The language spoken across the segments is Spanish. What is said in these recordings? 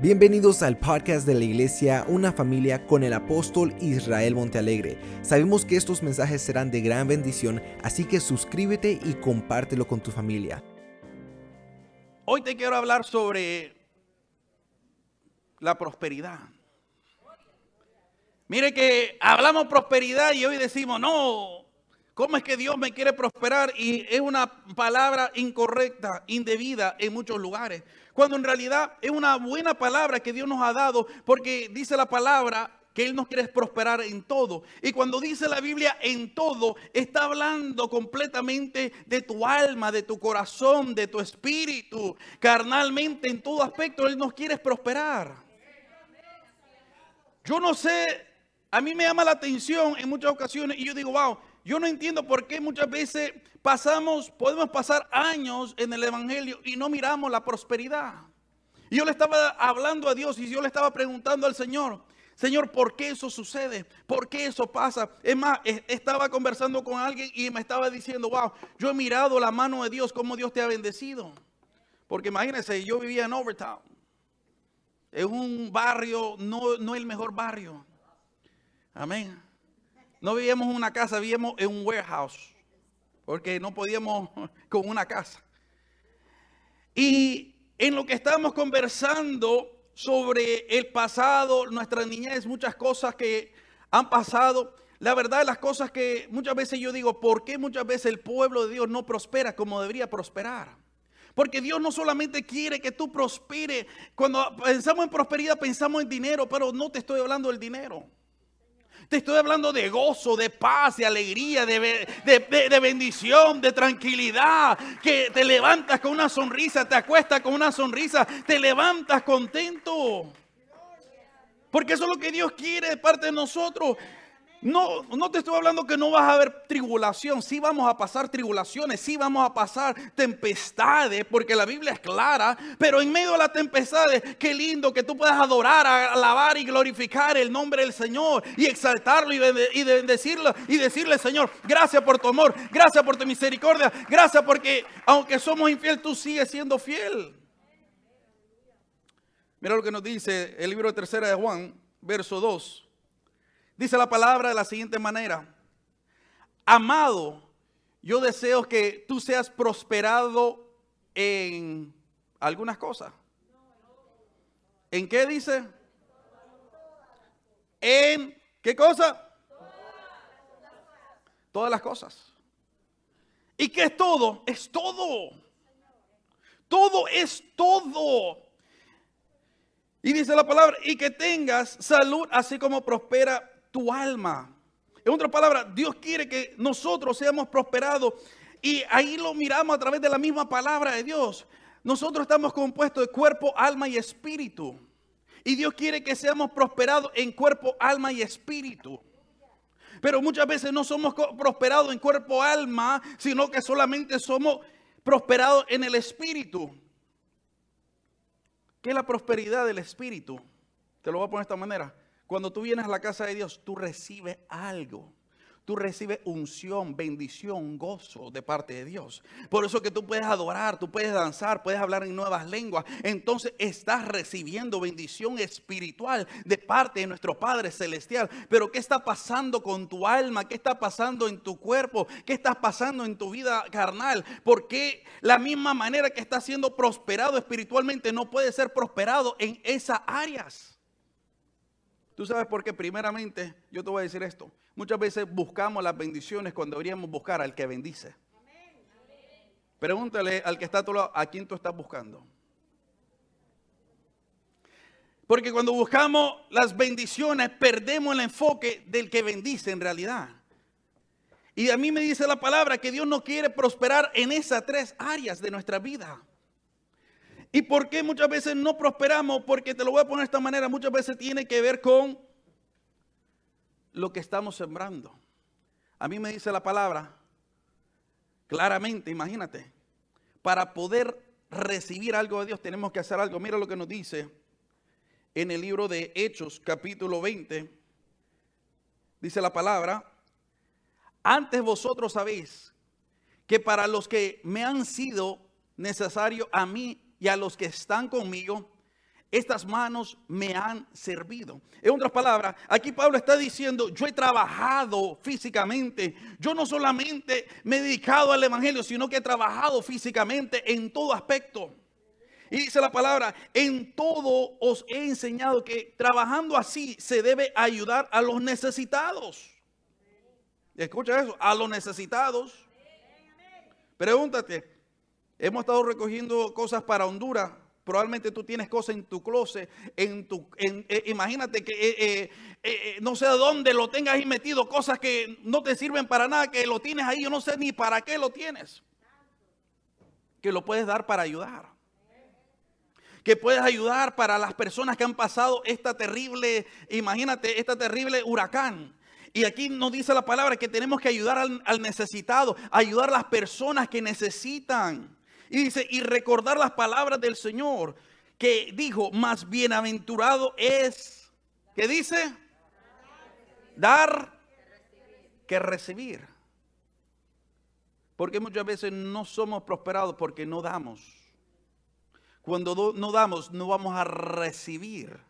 Bienvenidos al podcast de la iglesia Una familia con el apóstol Israel Montealegre. Sabemos que estos mensajes serán de gran bendición, así que suscríbete y compártelo con tu familia. Hoy te quiero hablar sobre la prosperidad. Mire que hablamos prosperidad y hoy decimos, no, ¿cómo es que Dios me quiere prosperar? Y es una palabra incorrecta, indebida en muchos lugares cuando en realidad es una buena palabra que Dios nos ha dado, porque dice la palabra que Él nos quiere prosperar en todo. Y cuando dice la Biblia en todo, está hablando completamente de tu alma, de tu corazón, de tu espíritu. Carnalmente, en todo aspecto, Él nos quiere prosperar. Yo no sé, a mí me llama la atención en muchas ocasiones y yo digo, wow, yo no entiendo por qué muchas veces pasamos, podemos pasar años en el Evangelio y no miramos la prosperidad. Y yo le estaba hablando a Dios y yo le estaba preguntando al Señor, Señor, ¿por qué eso sucede? ¿Por qué eso pasa? Es más, estaba conversando con alguien y me estaba diciendo, wow, yo he mirado la mano de Dios, cómo Dios te ha bendecido. Porque imagínense, yo vivía en Overtown, en un barrio, no, no el mejor barrio. Amén. No vivíamos en una casa, vivíamos en un warehouse, porque no podíamos con una casa. Y en lo que estábamos conversando sobre el pasado, nuestra niñez, muchas cosas que han pasado, la verdad, las cosas que muchas veces yo digo, ¿por qué muchas veces el pueblo de Dios no prospera como debería prosperar? Porque Dios no solamente quiere que tú prosperes. Cuando pensamos en prosperidad pensamos en dinero, pero no te estoy hablando del dinero. Te estoy hablando de gozo, de paz, de alegría, de, bendición, de tranquilidad. Que te levantas con una sonrisa, te acuestas con una sonrisa, te levantas contento. Porque eso es lo que Dios quiere de parte de nosotros. No, no te estoy hablando que no vas a haber tribulación. Sí vamos a pasar tribulaciones, sí vamos a pasar tempestades, porque la Biblia es clara. Pero en medio de las tempestades, qué lindo que tú puedas adorar, alabar y glorificar el nombre del Señor y exaltarlo y, y bendecirlo y decirle, Señor, gracias por tu amor, gracias por tu misericordia, gracias porque aunque somos infieles, tú sigues siendo fiel. Mira lo que nos dice el libro de tercera de Juan, verso 2. Dice la palabra de la siguiente manera. Amado, yo deseo que tú seas prosperado en algunas cosas. ¿En qué dice? En qué cosa? Todas las cosas. ¿Y qué es todo? Es todo. Todo es todo. Y dice la palabra, y que tengas salud así como prospera tu alma. En otra palabra, Dios quiere que nosotros seamos prosperados y ahí lo miramos a través de la misma palabra de Dios. Nosotros estamos compuestos de cuerpo, alma y espíritu. Y Dios quiere que seamos prosperados en cuerpo, alma y espíritu. Pero muchas veces no somos prosperados en cuerpo, alma, sino que solamente somos prosperados en el espíritu. ¿Qué es la prosperidad del espíritu? Te lo voy a poner de esta manera. Cuando tú vienes a la casa de Dios, tú recibes algo. Tú recibes unción, bendición, gozo de parte de Dios. Por eso que tú puedes adorar, tú puedes danzar, puedes hablar en nuevas lenguas. Entonces estás recibiendo bendición espiritual de parte de nuestro Padre Celestial. Pero ¿qué está pasando con tu alma? ¿Qué está pasando en tu cuerpo? ¿Qué está pasando en tu vida carnal? ¿Por qué la misma manera que está siendo prosperado espiritualmente no puede ser prosperado en esas áreas? Tú sabes por qué, primeramente, yo te voy a decir esto. Muchas veces buscamos las bendiciones cuando deberíamos buscar al que bendice. Pregúntale al que está a tu lado, ¿a quién tú estás buscando? Porque cuando buscamos las bendiciones, perdemos el enfoque del que bendice en realidad. Y a mí me dice la palabra que Dios no quiere prosperar en esas tres áreas de nuestra vida. ¿Y por qué muchas veces no prosperamos? Porque te lo voy a poner de esta manera, muchas veces tiene que ver con lo que estamos sembrando. A mí me dice la palabra claramente, imagínate, para poder recibir algo de Dios tenemos que hacer algo. Mira lo que nos dice en el libro de Hechos, capítulo 20. Dice la palabra, antes vosotros sabéis que para los que me han sido necesario a mí y a los que están conmigo, estas manos me han servido. En otras palabras, aquí Pablo está diciendo, yo he trabajado físicamente. Yo no solamente me he dedicado al Evangelio, sino que he trabajado físicamente en todo aspecto. Y dice la palabra, en todo os he enseñado que trabajando así se debe ayudar a los necesitados. Escucha eso, a los necesitados. Pregúntate, hemos estado recogiendo cosas para Honduras Probablemente tú tienes cosas en tu closet, en tu, eh, imagínate que eh, eh, no sé dónde lo tengas ahí metido, cosas que no te sirven para nada, que lo tienes ahí, yo no sé ni para qué lo tienes. Que lo puedes dar para ayudar. Que puedes ayudar para las personas que han pasado esta terrible, imagínate, esta terrible huracán. Y aquí nos dice la palabra que tenemos que ayudar al, al necesitado, ayudar a las personas que necesitan. Y dice, y recordar las palabras del Señor, que dijo, más bienaventurado es, ¿qué dice? Dar que recibir. Porque muchas veces no somos prosperados porque no damos. Cuando no damos, no vamos a recibir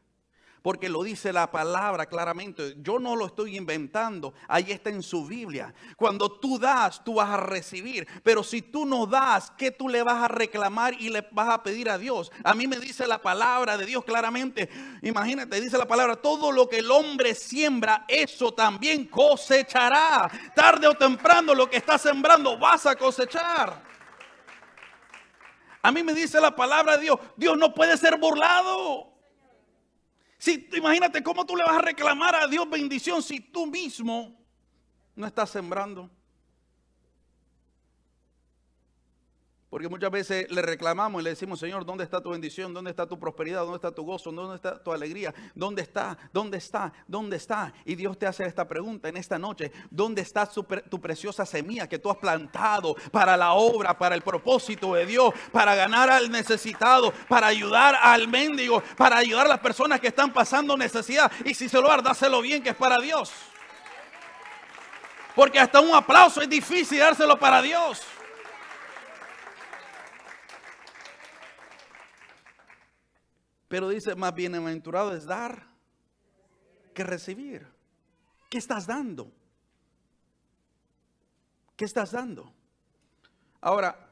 porque lo dice la palabra claramente. Yo no lo estoy inventando, ahí está en su Biblia. Cuando tú das, tú vas a recibir, pero si tú no das, ¿qué tú le vas a reclamar y le vas a pedir a Dios? A mí me dice la palabra de Dios claramente. Imagínate, dice la palabra, todo lo que el hombre siembra, eso también cosechará. Tarde o temprano lo que estás sembrando vas a cosechar. A mí me dice la palabra de Dios, Dios no puede ser burlado. Si imagínate cómo tú le vas a reclamar a Dios bendición si tú mismo no estás sembrando. Porque muchas veces le reclamamos y le decimos, Señor, ¿dónde está tu bendición? ¿Dónde está tu prosperidad? ¿Dónde está tu gozo? ¿Dónde está tu alegría? ¿Dónde está? ¿Dónde está? ¿Dónde está? Y Dios te hace esta pregunta en esta noche. ¿Dónde está tu preciosa semilla que tú has plantado para la obra, para el propósito de Dios, para ganar al necesitado, para ayudar al mendigo, para ayudar a las personas que están pasando necesidad? Y si se lo das, dáselo bien que es para Dios. Porque hasta un aplauso es difícil dárselo para Dios. Pero dice, más bienaventurado es dar que recibir. ¿Qué estás dando? ¿Qué estás dando? Ahora,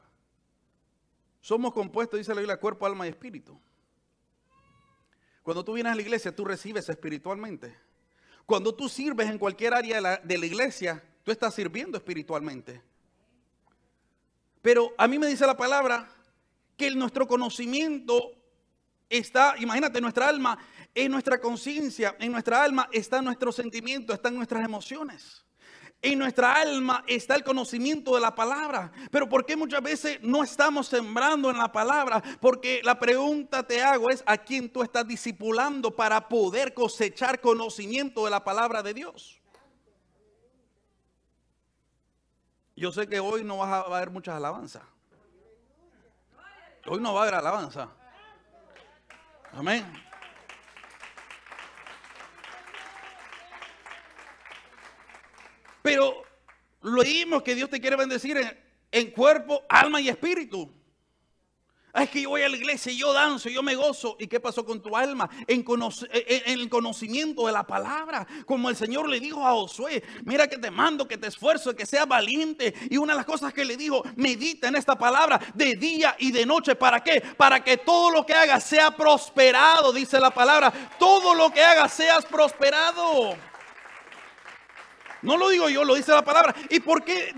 somos compuestos, dice la Biblia, cuerpo, alma y espíritu. Cuando tú vienes a la iglesia, tú recibes espiritualmente. Cuando tú sirves en cualquier área de la, de la iglesia, tú estás sirviendo espiritualmente. Pero a mí me dice la palabra que nuestro conocimiento está, imagínate, nuestra alma, en nuestra conciencia, en nuestra alma está nuestro sentimiento, están nuestras emociones. En nuestra alma está el conocimiento de la palabra. Pero ¿por qué muchas veces no estamos sembrando en la palabra? Porque la pregunta te hago es a quién tú estás discipulando para poder cosechar conocimiento de la palabra de Dios. Yo sé que hoy no va a haber muchas alabanzas. Hoy no va a haber alabanza. Amén. Pero lo leímos que Dios te quiere bendecir en, cuerpo, alma y espíritu. Ah, es que yo voy a la iglesia y yo danzo, yo me gozo. ¿Y qué pasó con tu alma? En, el conocimiento de la palabra. Como el Señor le dijo a Josué, mira que te mando, que te esfuerzo, que seas valiente. Y una de las cosas que le dijo, medita en esta palabra de día y de noche. ¿Para qué? Para que todo lo que hagas sea prosperado, dice la palabra. Todo lo que hagas seas prosperado. No lo digo yo, lo dice la palabra. ¿Y por qué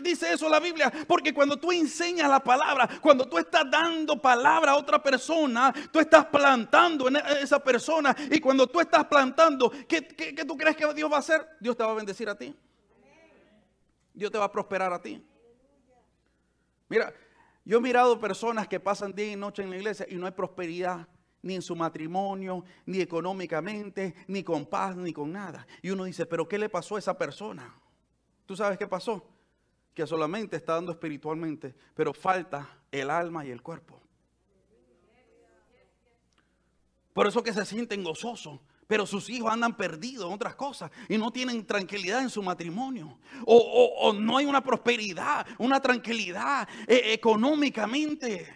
dice eso la Biblia? Porque cuando tú enseñas la palabra, cuando tú estás dando palabra a otra persona, tú estás plantando en esa persona. Y cuando tú estás plantando, ¿qué, qué tú crees que Dios va a hacer? Dios te va a bendecir a ti. Dios te va a prosperar a ti. Mira, yo he mirado personas que pasan día y noche en la iglesia y no hay prosperidad ni en su matrimonio, ni económicamente, ni con paz, ni con nada. Y uno dice, pero ¿qué le pasó a esa persona? ¿Tú sabes qué pasó? Que solamente está dando espiritualmente, pero falta el alma y el cuerpo. Por eso que se sienten gozosos, pero sus hijos andan perdidos en otras cosas y no tienen tranquilidad en su matrimonio. O, no hay una prosperidad, una tranquilidad eh, económicamente.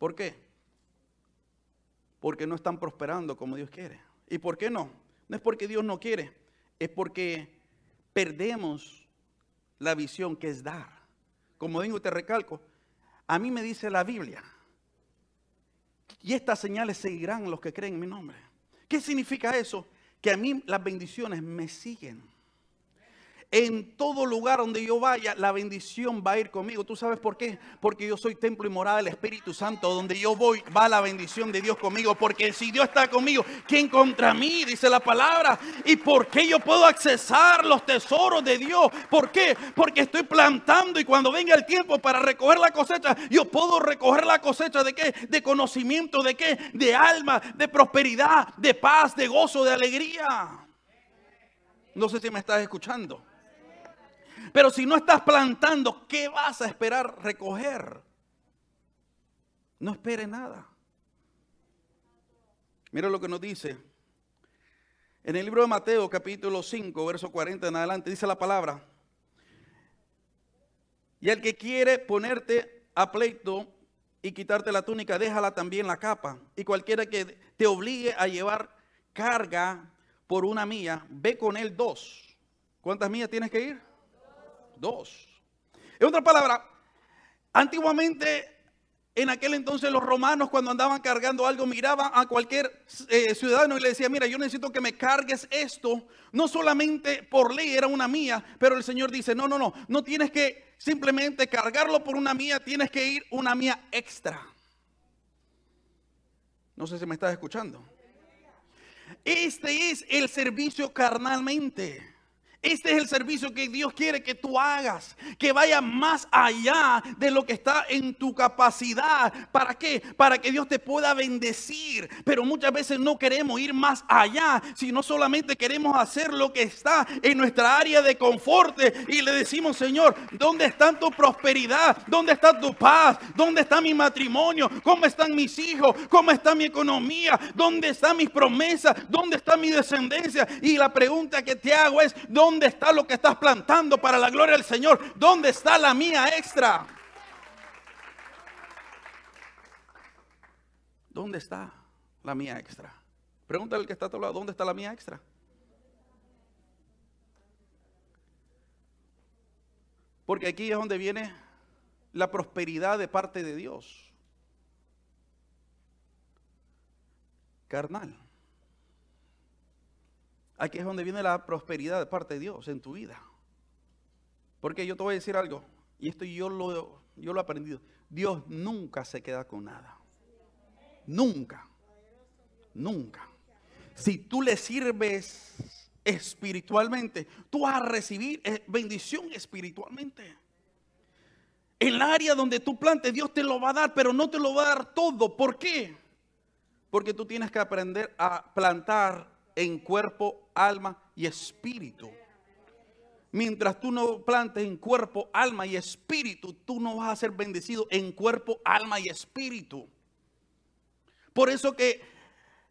¿Por qué? porque no están prosperando como Dios quiere. ¿Y por qué no? No es porque Dios no quiere, es porque perdemos la visión que es dar. Como digo, te recalco, a mí me dice la Biblia, y estas señales seguirán los que creen en mi nombre. ¿Qué significa eso? Que a mí las bendiciones me siguen. En todo lugar donde yo vaya, la bendición va a ir conmigo. ¿Tú sabes por qué? Porque yo soy templo y morada del Espíritu Santo. Donde yo voy, va la bendición de Dios conmigo. Porque si Dios está conmigo, ¿quién contra mí? Dice la palabra. ¿Y por qué yo puedo accesar los tesoros de Dios? ¿Por qué? Porque estoy plantando y cuando venga el tiempo para recoger la cosecha, yo puedo recoger la cosecha de qué? De conocimiento, de qué? De alma, de prosperidad, de paz, de gozo, de alegría. No sé si me estás escuchando. Pero si no estás plantando, ¿qué vas a esperar recoger? No espere nada. Mira lo que nos dice. En el libro de Mateo, capítulo 5, verso 40 en adelante, dice la palabra. Y el que quiere ponerte a pleito y quitarte la túnica, déjala también la capa. Y cualquiera que te obligue a llevar carga por una mía, ve con él dos. ¿Cuántas millas tienes que ir? Dos. En otra palabra, antiguamente en aquel entonces los romanos cuando andaban cargando algo miraban a cualquier eh, ciudadano y le decía, mira, yo necesito que me cargues esto. No solamente por ley era una mía, pero el Señor dice, no, no, no, no tienes que simplemente cargarlo por una mía, tienes que ir una mía extra. No sé si me estás escuchando. Este es el servicio carnalmente. Este es el servicio que Dios quiere que tú hagas, que vaya más allá de lo que está en tu capacidad. ¿Para qué? Para que Dios te pueda bendecir. Pero muchas veces no queremos ir más allá, sino solamente queremos hacer lo que está en nuestra área de confort. Y le decimos, Señor, ¿dónde está tu prosperidad? ¿Dónde está tu paz? ¿Dónde está mi matrimonio? ¿Cómo están mis hijos? ¿Cómo está mi economía? ¿Dónde están mis promesas? ¿Dónde está mi descendencia? Y la pregunta que te hago es, ¿dónde ¿Dónde está lo que estás plantando para la gloria del Señor? ¿Dónde está la mía extra? ¿Dónde está la mía extra? Pregúntale al que está a tu lado, ¿dónde está la mía extra? Porque aquí es donde viene la prosperidad de parte de Dios. Carnal. Aquí es donde viene la prosperidad de parte de Dios en tu vida. Porque yo te voy a decir algo, y esto yo lo, yo lo he aprendido. Dios nunca se queda con nada. Nunca. Nunca. Si tú le sirves espiritualmente, tú vas a recibir eh, bendición espiritualmente. En el área donde tú plantes, Dios te lo va a dar, pero no te lo va a dar todo. ¿Por qué? Porque tú tienes que aprender a plantar en cuerpo, alma y espíritu. Mientras tú no plantes en cuerpo, alma y espíritu, tú no vas a ser bendecido en cuerpo, alma y espíritu. Por eso que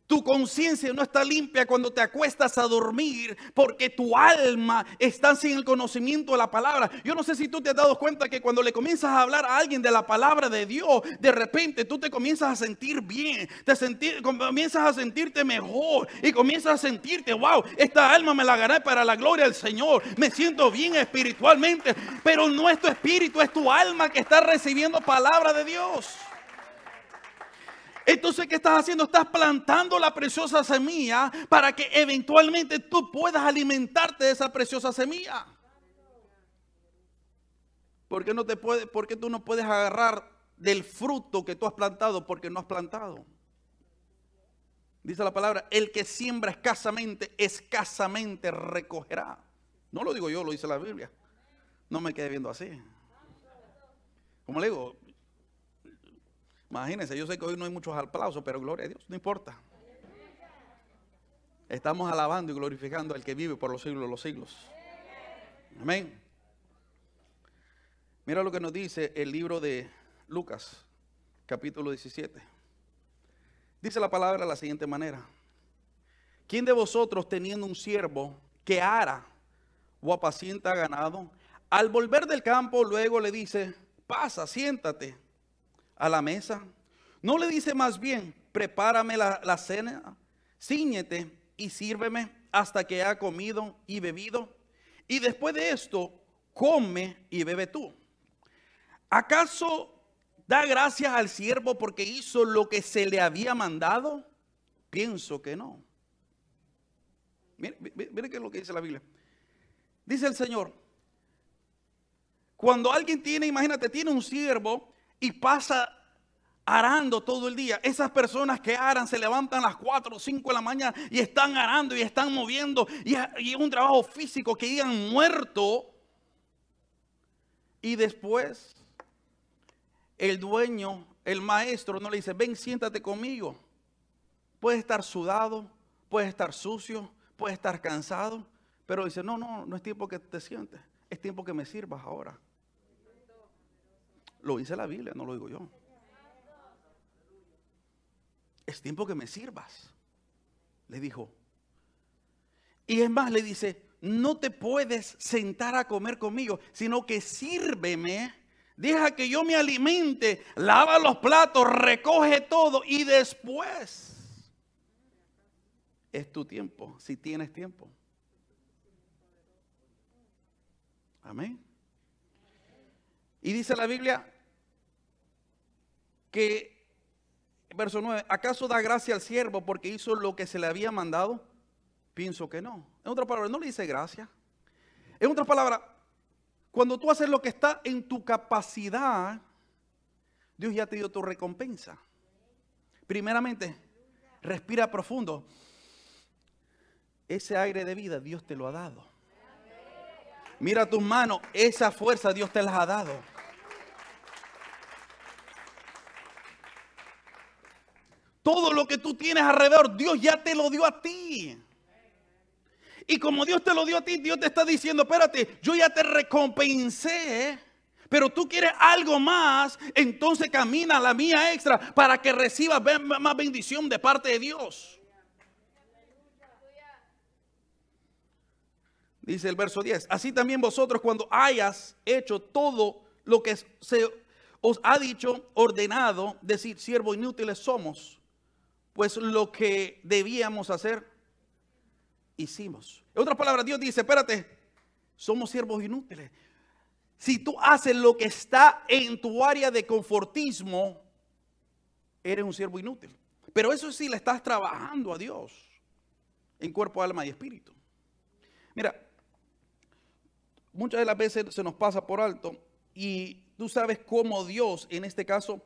tu conciencia no está limpia cuando te acuestas a dormir porque tu alma está sin el conocimiento de la palabra. Yo no sé si tú te has dado cuenta que cuando le comienzas a hablar a alguien de la palabra de Dios, de repente tú te comienzas a sentir bien, te sentir, comienzas a sentirte mejor y comienzas a sentirte, wow, esta alma me la gané para la gloria del Señor. Me siento bien espiritualmente, pero no es tu espíritu, es tu alma que está recibiendo palabra de Dios. Entonces, ¿qué estás haciendo? Estás plantando la preciosa semilla para que eventualmente tú puedas alimentarte de esa preciosa semilla. ¿Por qué, no te puede, ¿Por qué tú no puedes agarrar del fruto que tú has plantado porque no has plantado? Dice la palabra, el que siembra escasamente, escasamente recogerá. No lo digo yo, lo dice la Biblia. No me quede viendo así. Como le digo, Imagínense, yo sé que hoy no hay muchos aplausos, pero gloria a Dios, no importa. Estamos alabando y glorificando al que vive por los siglos de los siglos. Amén. Mira lo que nos dice el libro de Lucas, capítulo 17. Dice la palabra de la siguiente manera. ¿Quién de vosotros teniendo un siervo que ara o apacienta ganado, al volver del campo luego le dice, pasa, siéntate? A la mesa No le dice más bien, prepárame la, cena, ciñete y sírveme hasta que haya comido y bebido. Y después de esto, come y bebe tú. ¿Acaso da gracias al siervo porque hizo lo que se le había mandado? Pienso que no. Mire, mire, qué es lo que dice la Biblia. Dice el Señor, cuando alguien tiene, imagínate, tiene un siervo y pasa arando todo el día. Esas personas que aran se levantan a las 4 o 5 de la mañana y están arando y están moviendo y, es un trabajo físico que han muerto. Y después el dueño, el maestro, no le dice, ven, siéntate conmigo. Puedes estar sudado, puedes estar sucio, puedes estar cansado, pero dice, no, no, no es tiempo que te sientes, es tiempo que me sirvas ahora. Lo dice la Biblia, no lo digo yo es tiempo que me sirvas. Le dijo. Y es más, le dice, no te puedes sentar a comer conmigo, sino que sírveme, deja que yo me alimente, lava los platos, recoge todo y después es tu tiempo, si tienes tiempo. Amén. Y dice la Biblia que verso 9, ¿acaso da gracia al siervo porque hizo lo que se le había mandado? Pienso que no. En otras palabras, no le dice gracia. En otras palabras, cuando tú haces lo que está en tu capacidad, Dios ya te dio tu recompensa. Primeramente, respira profundo. Ese aire de vida Dios te lo ha dado. Mira tus manos, esa fuerza Dios te las ha dado. Todo lo que tú tienes alrededor, Dios ya te lo dio a ti. Y como Dios te lo dio a ti, Dios te está diciendo, espérate, yo ya te recompensé. Pero tú quieres algo más, entonces camina la mía extra para que recibas más bendición de parte de Dios. Dice el verso 10, así también vosotros cuando hayas hecho todo lo que se os ha dicho, ordenado, decir, siervos inútiles somos pues lo que debíamos hacer, hicimos. En otras palabras, Dios dice, espérate, somos siervos inútiles. Si tú haces lo que está en tu área de confortismo, eres un siervo inútil. Pero eso sí le estás trabajando a Dios en cuerpo, alma y espíritu. Mira, muchas de las veces se nos pasa por alto y tú sabes cómo Dios, en este caso,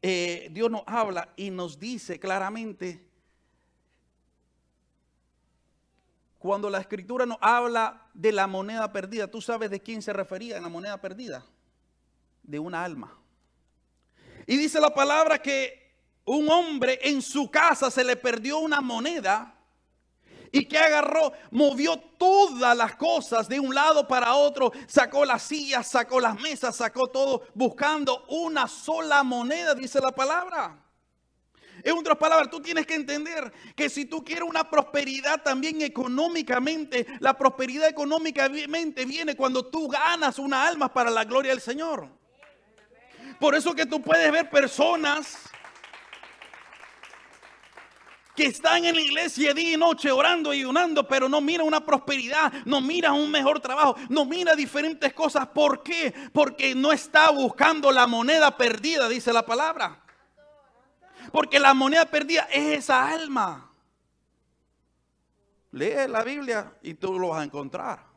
eh, Dios nos habla y nos dice claramente, cuando la escritura nos habla de la moneda perdida, ¿tú sabes de quién se refería en la moneda perdida? De una alma. Y dice la palabra que un hombre en su casa se le perdió una moneda y que agarró, movió todas las cosas de un lado para otro, sacó las sillas, sacó las mesas, sacó todo, buscando una sola moneda, dice la palabra. En otras palabras, tú tienes que entender que si tú quieres una prosperidad también económicamente, la prosperidad económicamente viene cuando tú ganas una alma para la gloria del Señor. Por eso que tú puedes ver personas que están en la iglesia día y noche orando y unando, pero no mira una prosperidad, no mira un mejor trabajo, no mira diferentes cosas. ¿Por qué? Porque no está buscando la moneda perdida, dice la palabra. Porque la moneda perdida es esa alma. Lee la Biblia y tú lo vas a encontrar.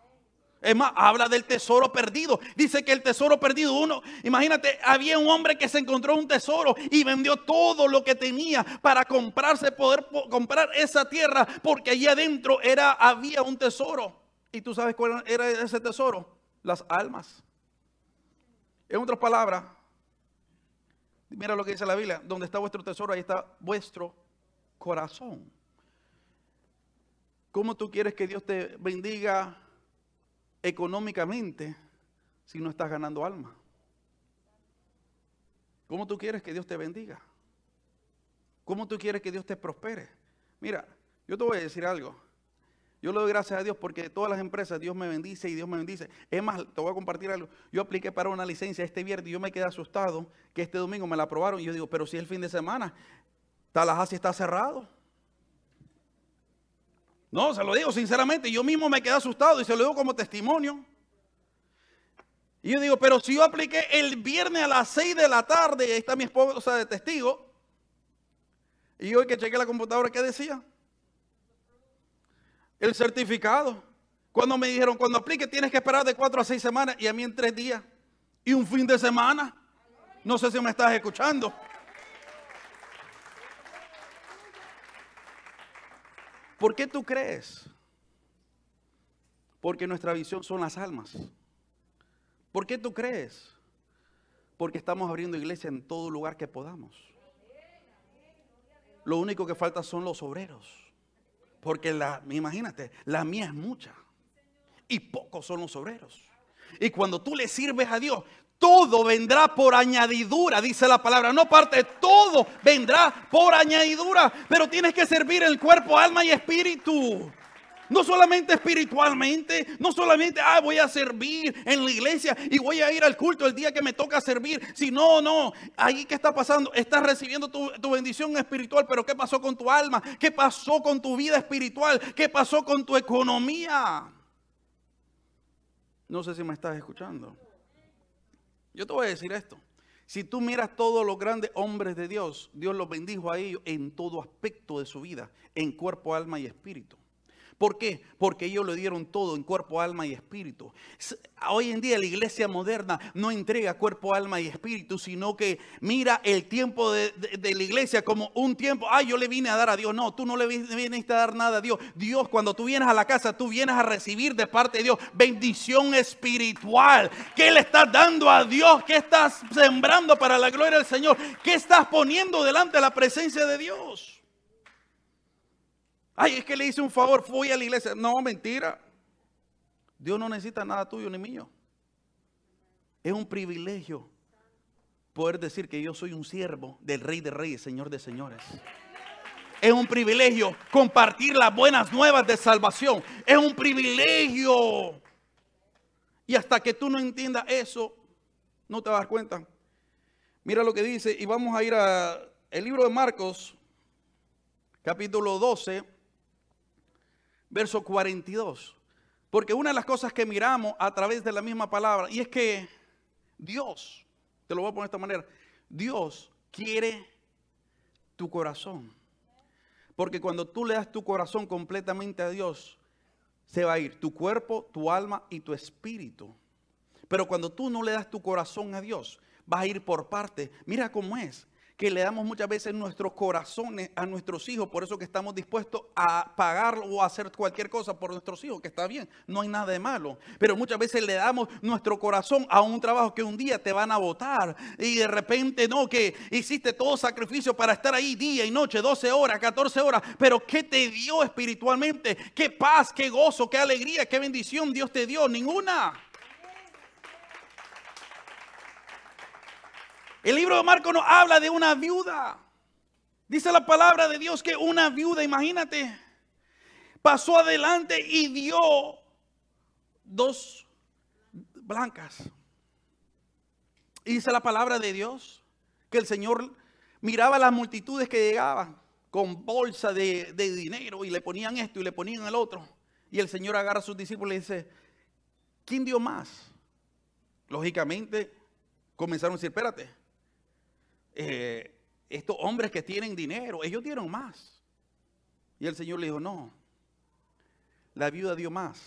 Es más, habla del tesoro perdido. Dice que el tesoro perdido, uno, imagínate, había un hombre que se encontró un tesoro y vendió todo lo que tenía para comprarse, poder comprar esa tierra, porque allí adentro era, había un tesoro. ¿Y tú sabes cuál era ese tesoro? Las almas. En otras palabras, mira lo que dice la Biblia, donde está vuestro tesoro, ahí está vuestro corazón. ¿Cómo tú quieres que Dios te bendiga? Económicamente si no estás ganando alma? ¿Cómo tú quieres que Dios te bendiga? ¿Cómo tú quieres que Dios te prospere? Mira, yo te voy a decir algo. Yo le doy gracias a Dios porque todas las empresas Dios me bendice y Dios me bendice. Es más, te voy a compartir algo. Yo apliqué para una licencia este viernes y yo me quedé asustado que este domingo me la aprobaron. Y yo digo, pero si es el fin de semana, Tallahassee está cerrado. No, se lo digo sinceramente, yo mismo me quedé asustado y se lo digo como testimonio. Y yo digo, pero si yo apliqué el viernes a las 6 de la tarde, ahí está mi esposa de testigo, y hoy que chequé la computadora, ¿qué decía? El certificado. Cuando me dijeron, cuando aplique tienes que esperar de cuatro a seis semanas y a mí en tres días. Y un fin de semana. No sé si me estás escuchando. ¿Por qué tú crees? Porque nuestra visión son las almas. ¿Por qué tú crees? Porque estamos abriendo iglesia en todo lugar que podamos. Lo único que falta son los obreros. Porque la, imagínate, la mía es mucha. Y pocos son los obreros. Y cuando tú le sirves a Dios, todo vendrá por añadidura, dice la palabra. No parte, todo vendrá por añadidura. Pero tienes que servir el cuerpo, alma y espíritu. No solamente espiritualmente, no solamente, ah, voy a servir en la iglesia y voy a ir al culto el día que me toca servir. Si no, no, ahí qué está pasando, estás recibiendo tu, tu bendición espiritual, pero ¿qué pasó con tu alma? ¿Qué pasó con tu vida espiritual? ¿Qué pasó con tu economía? No sé si me estás escuchando. Yo te voy a decir esto. Si tú miras todos los grandes hombres de Dios, Dios los bendijo a ellos en todo aspecto de su vida, en cuerpo, alma y espíritu. ¿Por qué? Porque ellos le dieron todo en cuerpo, alma y espíritu. Hoy en día la iglesia moderna no entrega cuerpo, alma y espíritu, sino que mira el tiempo de, la iglesia como un tiempo, ay, yo le vine a dar a Dios. No, tú no le viniste a dar nada a Dios. Dios, cuando tú vienes a la casa, tú vienes a recibir de parte de Dios bendición espiritual. ¿Qué le estás dando a Dios? ¿Qué estás sembrando para la gloria del Señor? ¿Qué estás poniendo delante de la presencia de Dios? Ay, es que le hice un favor, fui a la iglesia. No, mentira. Dios no necesita nada tuyo ni mío. Es un privilegio poder decir que yo soy un siervo del Rey de Reyes, Señor de Señores. Es un privilegio compartir las buenas nuevas de salvación. Es un privilegio. Y hasta que tú no entiendas eso, no te vas a dar cuenta. Mira lo que dice, y vamos a ir al libro de Marcos, capítulo 12 verso 42. Porque una de las cosas que miramos a través de la misma palabra, y es que Dios, te lo voy a poner de esta manera, Dios quiere tu corazón. Porque cuando tú le das tu corazón completamente a Dios, se va a ir tu cuerpo, tu alma y tu espíritu. Pero cuando tú no le das tu corazón a Dios, vas a ir por parte. Mira cómo es que le damos muchas veces nuestros corazones a nuestros hijos, por eso que estamos dispuestos a pagar o a hacer cualquier cosa por nuestros hijos, que está bien, no hay nada de malo. Pero muchas veces le damos nuestro corazón a un trabajo que un día te van a votar y de repente no, que hiciste todo sacrificio para estar ahí día y noche, 12 horas, 14 horas, pero ¿qué te dio espiritualmente? ¿Qué paz, qué gozo, qué alegría, qué bendición Dios te dio? Ninguna. El libro de Marcos nos habla de una viuda. Dice la palabra de Dios que una viuda, imagínate, pasó adelante y dio dos blancas. Dice la palabra de Dios que el Señor miraba las multitudes que llegaban con bolsa de, de, dinero y le ponían esto y le ponían el otro. Y el Señor agarra a sus discípulos y dice, ¿quién dio más? Lógicamente comenzaron a decir, espérate, eh, estos hombres que tienen dinero, ellos dieron más. Y el Señor le dijo, no, la viuda dio más,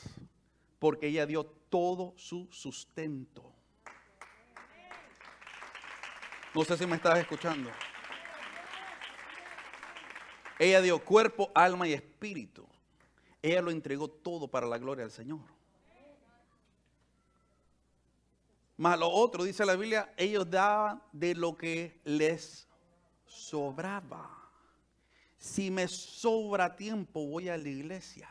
porque ella dio todo su sustento. No sé si me estás escuchando. Ella dio cuerpo, alma y espíritu. Ella lo entregó todo para la gloria del Señor. Más lo otro, dice la Biblia, ellos daban de lo que les sobraba. Si me sobra tiempo, voy a la iglesia.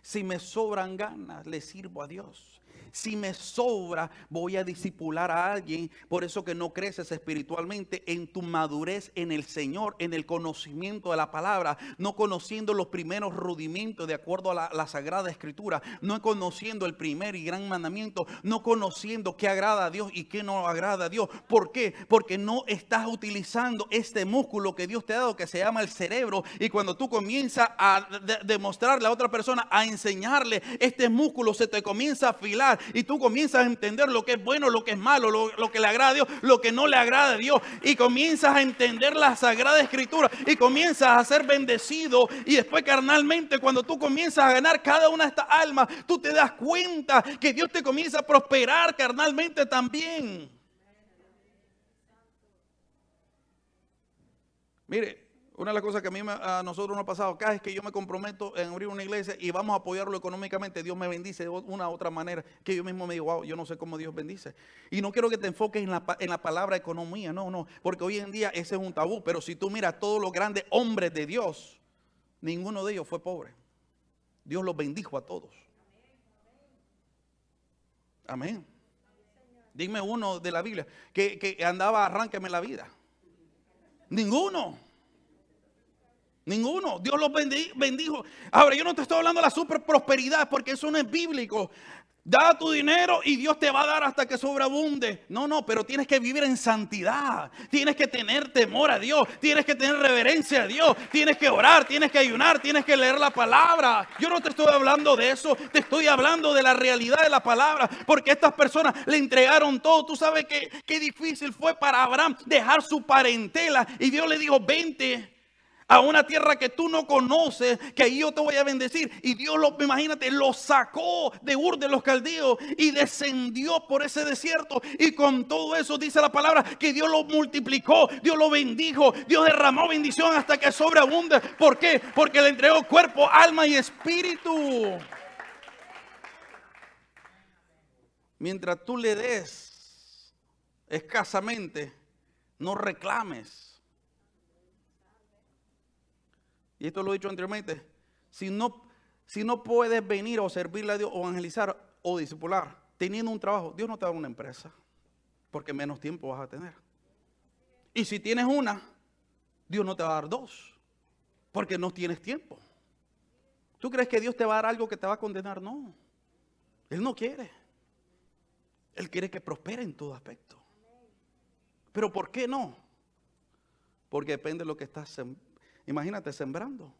Si me sobran ganas, le sirvo a Dios. Si me sobra, voy a disipular a alguien. Por eso que no creces espiritualmente en tu madurez en el Señor, en el conocimiento de la palabra, no conociendo los primeros rudimentos de acuerdo a la, Sagrada Escritura, no conociendo el primer y gran mandamiento, no conociendo qué agrada a Dios y qué no agrada a Dios. ¿Por qué? Porque no estás utilizando este músculo que Dios te ha dado que se llama el cerebro. Y cuando tú comienzas a demostrarle a otra persona, a enseñarle, este músculo se te comienza a afilar y tú comienzas a entender lo que es bueno, lo que es malo, lo, que le agrada a Dios, lo que no le agrada a Dios y comienzas a entender la Sagrada Escritura y comienzas a ser bendecido y después carnalmente cuando tú comienzas a ganar cada una de estas almas, tú te das cuenta que Dios te comienza a prosperar carnalmente también. Mire, una de las cosas que a mí a nosotros nos ha pasado acá es que yo me comprometo en abrir una iglesia y vamos a apoyarlo económicamente. Dios me bendice de una u otra manera que yo mismo me digo, wow, yo no sé cómo Dios bendice. Y no quiero que te enfoques en la, palabra economía, no, no, porque hoy en día ese es un tabú. Pero si tú miras todos los grandes hombres de Dios, ninguno de ellos fue pobre. Dios los bendijo a todos. Amén. Dime uno de la Biblia que, que andaba, arránqueme la vida. Ninguno. Ninguno. Dios los bendijo. Ahora, yo no te estoy hablando de la super prosperidad porque eso no es bíblico. Da tu dinero y Dios te va a dar hasta que sobreabunde. No, no, pero tienes que vivir en santidad. Tienes que tener temor a Dios. Tienes que tener reverencia a Dios. Tienes que orar, tienes que ayunar, tienes que leer la palabra. Yo no te estoy hablando de eso. Te estoy hablando de la realidad de la palabra. Porque estas personas le entregaron todo. Tú sabes que qué difícil fue para Abraham dejar su parentela. Y Dios le dijo, vente a una tierra que tú no conoces, que yo te voy a bendecir. Y Dios, lo, imagínate, lo sacó de Ur de los Caldeos y descendió por ese desierto. Y con todo eso dice la palabra que Dios lo multiplicó, Dios lo bendijo, Dios derramó bendición hasta que sobreabunde. ¿Por qué? Porque le entregó cuerpo, alma y espíritu. Mientras tú le des escasamente, no reclames y esto lo he dicho anteriormente, si no, si no puedes venir o servirle a Dios o evangelizar o discipular teniendo un trabajo, Dios no te da una empresa, porque menos tiempo vas a tener. Y si tienes una, Dios no te va a dar dos, porque no tienes tiempo. ¿Tú crees que Dios te va a dar algo que te va a condenar? No. Él no quiere. Él quiere que prospere en todo aspecto. Pero ¿por qué no? Porque depende de lo que estás Imagínate sembrando.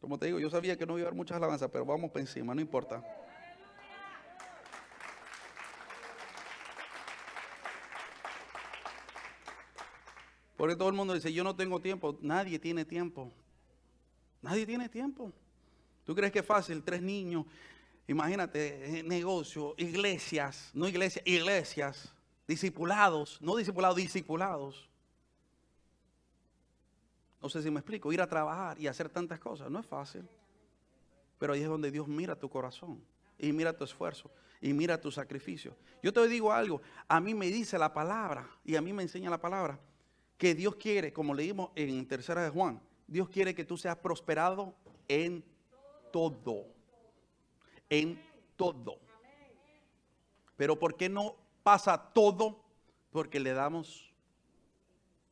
Como te digo, yo sabía que no iba a haber muchas alabanzas, pero vamos para encima, no importa. Porque todo el mundo dice, yo no tengo tiempo. Nadie tiene tiempo. Nadie tiene tiempo. ¿Tú crees que es fácil? Tres niños. Imagínate, eh, negocio, iglesias, no iglesias, iglesias, discipulados, no discipulados, discipulados. No sé si me explico, ir a trabajar y hacer tantas cosas, no es fácil. Pero ahí es donde Dios mira tu corazón y mira tu esfuerzo y mira tu sacrificio. Yo te digo algo, a mí me dice la palabra y a mí me enseña la palabra que Dios quiere, como leímos en tercera de Juan, Dios quiere que tú seas prosperado en todo. En todo. Pero ¿por qué no pasa todo? Porque le damos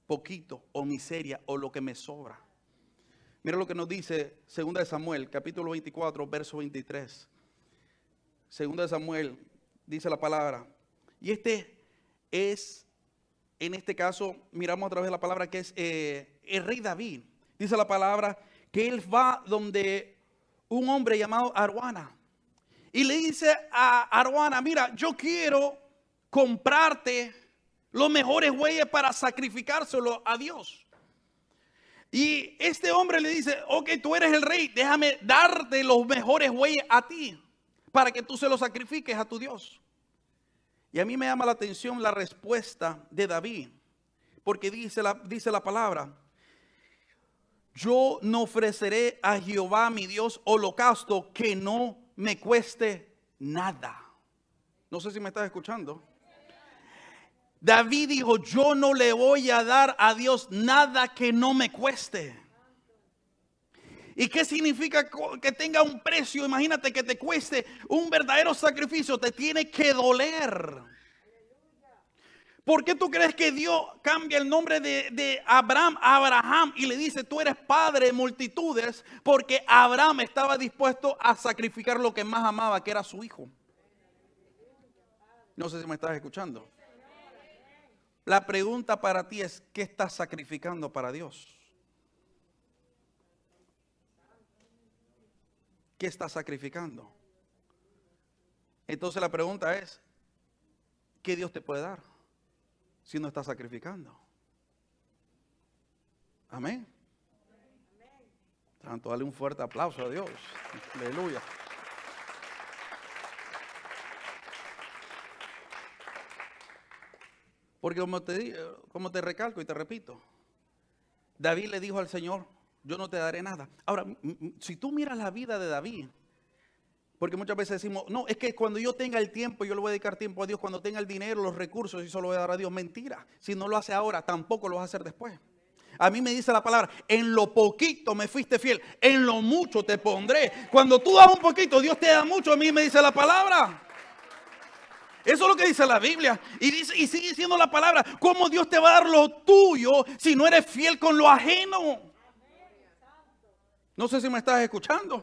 poquito o miseria o lo que me sobra. Mira lo que nos dice 2 de Samuel, capítulo 24, verso 23. 2 de Samuel dice la palabra. Y este es, en este caso, miramos a través de la palabra que es eh, el rey David. Dice la palabra que él va donde un hombre llamado Aruana. Y le dice a Aruana, mira, yo quiero comprarte los mejores bueyes para sacrificárselo a Dios. Y este hombre le dice, ok, tú eres el rey, déjame darte los mejores bueyes a ti para que tú se los sacrifiques a tu Dios. Y a mí me llama la atención la respuesta de David, porque dice la, dice la palabra, yo no ofreceré a Jehová mi Dios holocausto que no me cueste nada. No sé si me estás escuchando. David dijo, yo no le voy a dar a Dios nada que no me cueste. ¿Y qué significa que tenga un precio? Imagínate que te cueste un verdadero sacrificio, te tiene que doler. ¿Por qué tú crees que Dios cambia el nombre de, Abraham a Abraham y le dice, tú eres padre de multitudes? Porque Abraham estaba dispuesto a sacrificar lo que más amaba, que era su hijo. No sé si me estás escuchando. La pregunta para ti es, ¿qué estás sacrificando para Dios? ¿Qué estás sacrificando? Entonces la pregunta es, ¿qué Dios te puede dar si no estás sacrificando? Amén. Tanto, dale un fuerte aplauso a Dios. Aleluya. Porque como te, como te recalco y te repito, David le dijo al Señor, yo no te daré nada. Ahora, si tú miras la vida de David, porque muchas veces decimos, no, es que cuando yo tenga el tiempo, yo le voy a dedicar tiempo a Dios, cuando tenga el dinero, los recursos, y solo voy a dar a Dios. Mentira, si no lo hace ahora, tampoco lo vas a hacer después. A mí me dice la palabra, en lo poquito me fuiste fiel, en lo mucho te pondré. Cuando tú das un poquito, Dios te da mucho, a mí me dice la palabra. Eso es lo que dice la Biblia. Y, dice, y sigue diciendo la palabra, ¿cómo Dios te va a dar lo tuyo si no eres fiel con lo ajeno? No sé si me estás escuchando.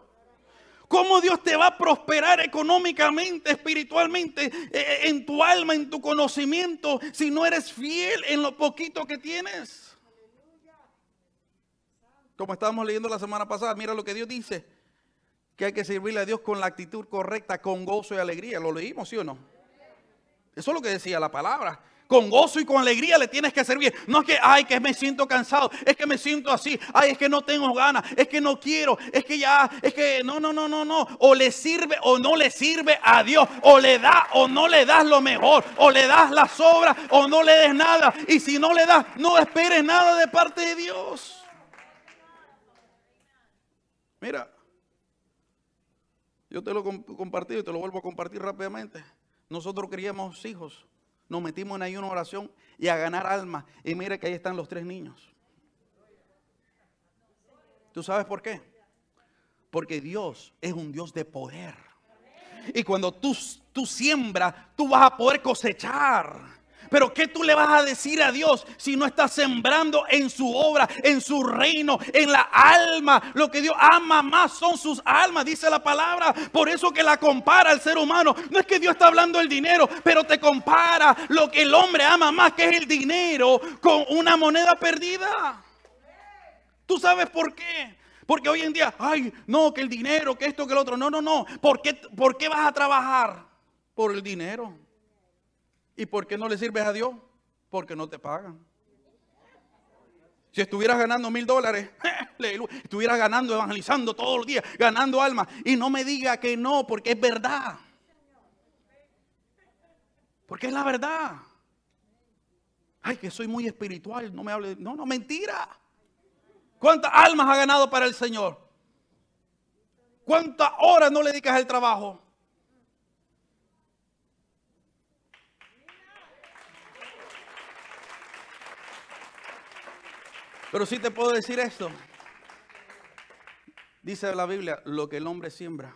¿Cómo Dios te va a prosperar económicamente, espiritualmente, eh, eh, en tu alma, en tu conocimiento, si no eres fiel en lo poquito que tienes? Como estábamos leyendo la semana pasada, mira lo que Dios dice, que hay que servirle a Dios con la actitud correcta, con gozo y alegría. ¿Lo leímos, sí o no? Eso es lo que decía la palabra con gozo y con alegría le tienes que servir. No es que, ay, que me siento cansado, es que me siento así, ay, es que no tengo ganas, es que no quiero, es que ya, es que no, no, no, no, no. O le sirve o no le sirve a Dios, o le da o no le das lo mejor, o le das la sobra o no le des nada. Y si no le das, no esperes nada de parte de Dios. Mira, yo te lo he compartido y te lo vuelvo a compartir rápidamente. Nosotros queríamos hijos nos metimos en ahí una oración y a ganar almas. Y mire que ahí están los tres niños. ¿Tú sabes por qué? Porque Dios es un Dios de poder. Y cuando tú, tú siembras, tú vas a poder cosechar. Pero ¿qué tú le vas a decir a Dios si no estás sembrando en su obra, en su reino, en la alma? Lo que Dios ama más son sus almas, dice la palabra. Por eso que la compara al ser humano. No es que Dios está hablando del dinero, pero te compara lo que el hombre ama más, que es el dinero, con una moneda perdida. ¿Tú sabes por qué? Porque hoy en día, ay, no, que el dinero, que esto, que el otro. No, no, no. ¿Por qué, por qué vas a trabajar? Por el dinero. ¿Y por qué no le sirves a Dios? Porque no te pagan. Si estuvieras ganando mil dólares, estuvieras ganando, evangelizando todos los días, ganando almas. Y no me diga que no, porque es verdad. Porque es la verdad. Ay, que soy muy espiritual, no me hable. No, no, mentira. ¿Cuántas almas ha ganado para el Señor? ¿Cuántas horas no le dedicas al trabajo? Pero sí te puedo decir esto. Dice la Biblia, lo que el hombre siembra,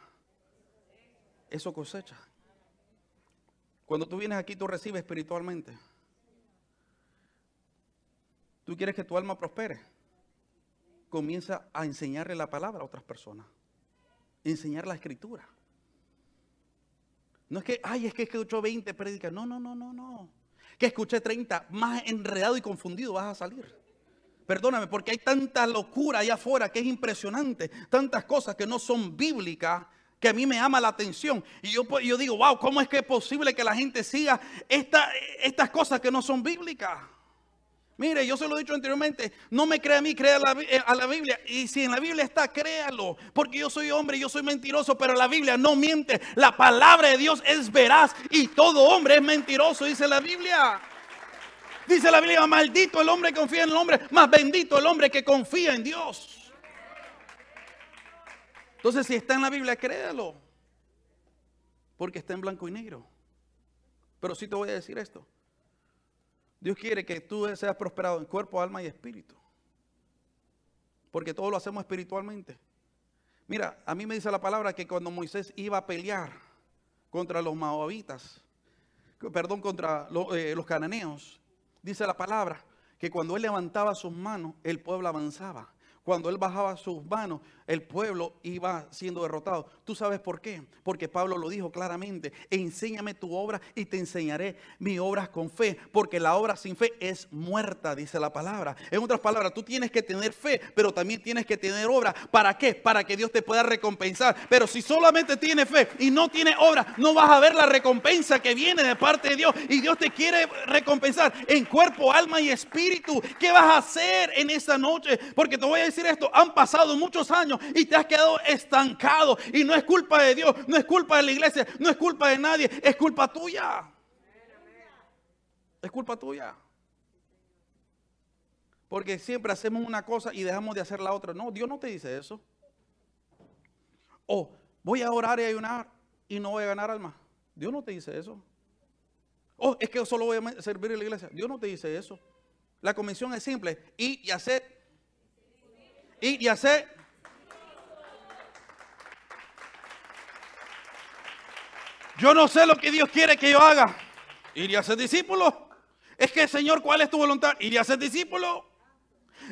eso cosecha. Cuando tú vienes aquí, tú recibes espiritualmente. Tú quieres que tu alma prospere. Comienza a enseñarle la palabra a otras personas. Enseñar la escritura. No es que, ay, es que escucho 20 predicas. No, no, no, no, no. Que escuché 30, más enredado y confundido vas a salir. Perdóname, porque hay tanta locura allá afuera que es impresionante. Tantas cosas que no son bíblicas que a mí me llama la atención. Y yo, yo digo, wow, ¿cómo es que es posible que la gente siga estas cosas que no son bíblicas? Mire, yo se lo he dicho anteriormente, no me crea a mí, crea a la, eh, a la, Biblia. Y si en la Biblia está, créalo. Porque yo soy hombre, yo soy mentiroso, pero la Biblia no miente. La palabra de Dios es veraz y todo hombre es mentiroso, dice la Biblia. Dice la Biblia, maldito el hombre que confía en el hombre, más bendito el hombre que confía en Dios. Entonces, si está en la Biblia, créalo. Porque está en blanco y negro. Pero sí te voy a decir esto. Dios quiere que tú seas prosperado en cuerpo, alma y espíritu. Porque todo lo hacemos espiritualmente. Mira, a mí me dice la palabra que cuando Moisés iba a pelear contra los moabitas, perdón, contra eh, los cananeos, dice la palabra que cuando él levantaba sus manos, el pueblo avanzaba. Cuando él bajaba sus manos, el pueblo iba siendo derrotado. ¿Tú sabes por qué? Porque Pablo lo dijo claramente, enséñame tu obra y te enseñaré mi obra con fe, porque la obra sin fe es muerta, dice la palabra. En otras palabras, tú tienes que tener fe, pero también tienes que tener obra. ¿Para qué? Para que Dios te pueda recompensar. Pero si solamente tienes fe y no tienes obra, no vas a ver la recompensa que viene de parte de Dios. Y Dios te quiere recompensar en cuerpo, alma y espíritu. ¿Qué vas a hacer en esta noche? Porque te voy a decir esto, han pasado muchos años y te has quedado estancado. Y no es culpa de Dios, no es culpa de la iglesia, no es culpa de nadie, es culpa tuya. Es culpa tuya. Porque siempre hacemos una cosa y dejamos de hacer la otra. No, Dios no te dice eso. O voy a orar y ayunar y no voy a ganar alma. Dios no te dice eso. Oh, es que solo voy a servir en la iglesia. Dios no te dice eso. La comisión es simple. Ir y hacer. Ir y hacer Yo no sé lo que Dios quiere que yo haga. Ir a ser discípulo. Es que, Señor, ¿cuál es tu voluntad? Ir a ser discípulo.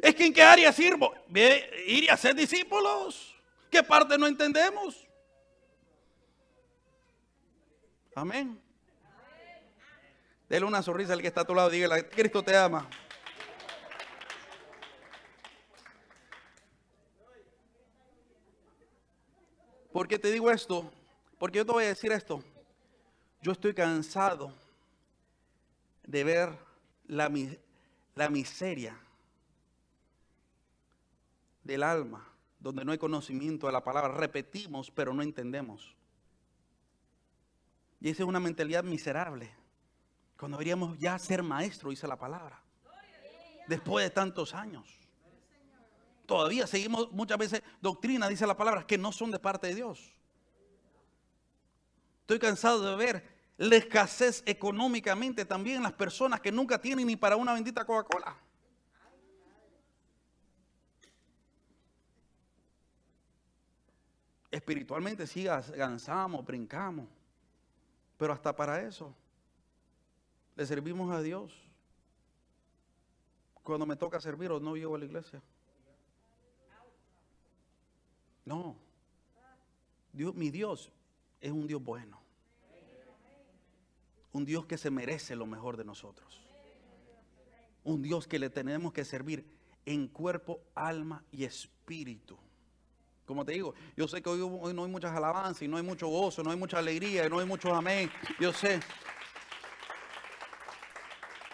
Es que en qué área sirvo. Ir a ser discípulos. ¿Qué parte no entendemos? Amén. Dele una sonrisa al que está a tu lado. Dígale, Cristo te ama. ¿Por qué te digo esto? Porque yo te voy a decir esto. Yo estoy cansado de ver la, miseria del alma, donde no hay conocimiento de la palabra. Repetimos, pero no entendemos. Y esa es una mentalidad miserable. Cuando deberíamos ya ser maestro, dice la palabra. Después de tantos años. Todavía seguimos muchas veces doctrina, dice la palabra, que no son de parte de Dios. Estoy cansado de ver la escasez económicamente también las personas que nunca tienen ni para una bendita Coca-Cola. Espiritualmente sí avanzamos, brincamos, pero hasta para eso le servimos a Dios. Cuando me toca servir o no llego a la iglesia. No. Dios, mi Dios es un Dios bueno. Un Dios que se merece lo mejor de nosotros. Un Dios que le tenemos que servir en cuerpo, alma y espíritu. Como te digo, yo sé que hoy, no hay muchas alabanzas y no hay mucho gozo, no hay mucha alegría y no hay mucho amén. Yo sé.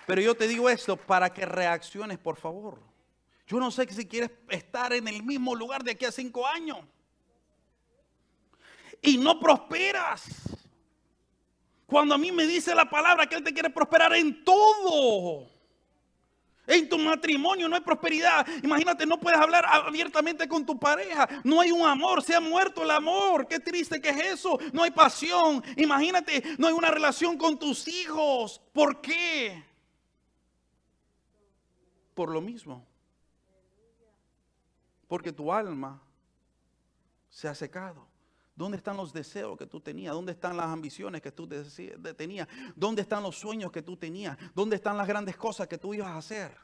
Pero yo te digo esto para que reacciones, por favor. Yo no sé si quieres estar en el mismo lugar de aquí a cinco años y no prosperas. Cuando a mí me dice la palabra que Él te quiere prosperar en todo. En tu matrimonio no hay prosperidad. Imagínate, no puedes hablar abiertamente con tu pareja. No hay un amor, se ha muerto el amor. Qué triste que es eso. No hay pasión. Imagínate, no hay una relación con tus hijos. ¿Por qué? Por lo mismo. Porque tu alma se ha secado. ¿Dónde están los deseos que tú tenías? ¿Dónde están las ambiciones que tú tenías? ¿Dónde están los sueños que tú tenías? ¿Dónde están las grandes cosas que tú ibas a hacer?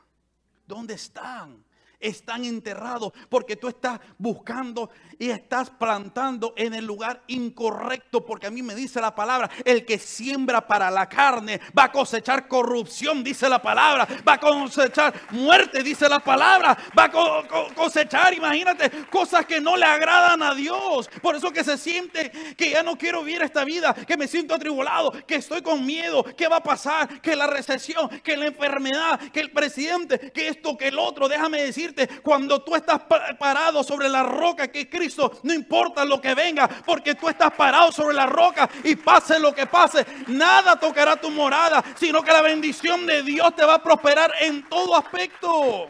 ¿Dónde están? Están enterrados porque tú estás buscando y estás plantando en el lugar incorrecto porque a mí me dice la palabra, el que siembra para la carne va a cosechar corrupción, dice la palabra, va a cosechar muerte, dice la palabra, va a cosechar, imagínate, cosas que no le agradan a Dios. Por eso que se siente que ya no quiero vivir esta vida, que me siento atribulado, que estoy con miedo, que va a pasar, que la recesión, que la enfermedad, que el presidente, que esto, que el otro, déjame decir cuando tú estás parado sobre la roca que es Cristo, no importa lo que venga, porque tú estás parado sobre la roca y pase lo que pase, nada tocará tu morada, sino que la bendición de Dios te va a prosperar en todo aspecto.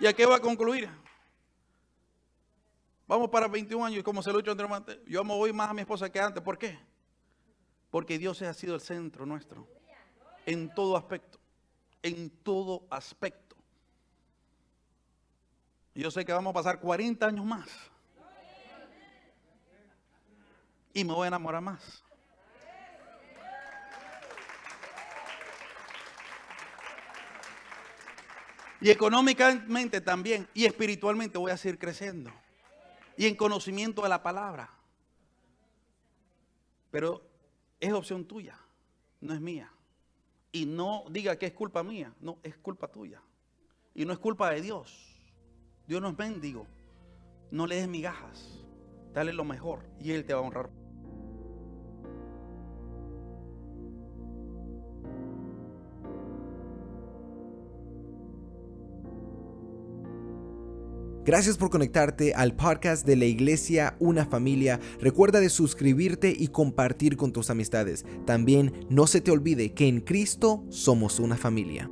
¿Y a qué va a concluir? Vamos para 21 años y como se lo he dicho anteriormente, yo amo hoy más a mi esposa que antes. ¿Por qué? Porque Dios ha sido el centro nuestro. En todo aspecto. En todo aspecto. Yo sé que vamos a pasar 40 años más. y me voy a enamorar más. Y económicamente también. Y espiritualmente voy a seguir creciendo. Y en conocimiento de la palabra. Pero es opción tuya, no es mía. Y no diga que es culpa mía, no, es culpa tuya. Y no es culpa de Dios. Dios no es mendigo. No le des migajas. Dale lo mejor y Él te va a honrar. Gracias por conectarte al podcast de la iglesia Una Familia. Recuerda de suscribirte y compartir con tus amistades. También no se te olvide que en Cristo somos una familia.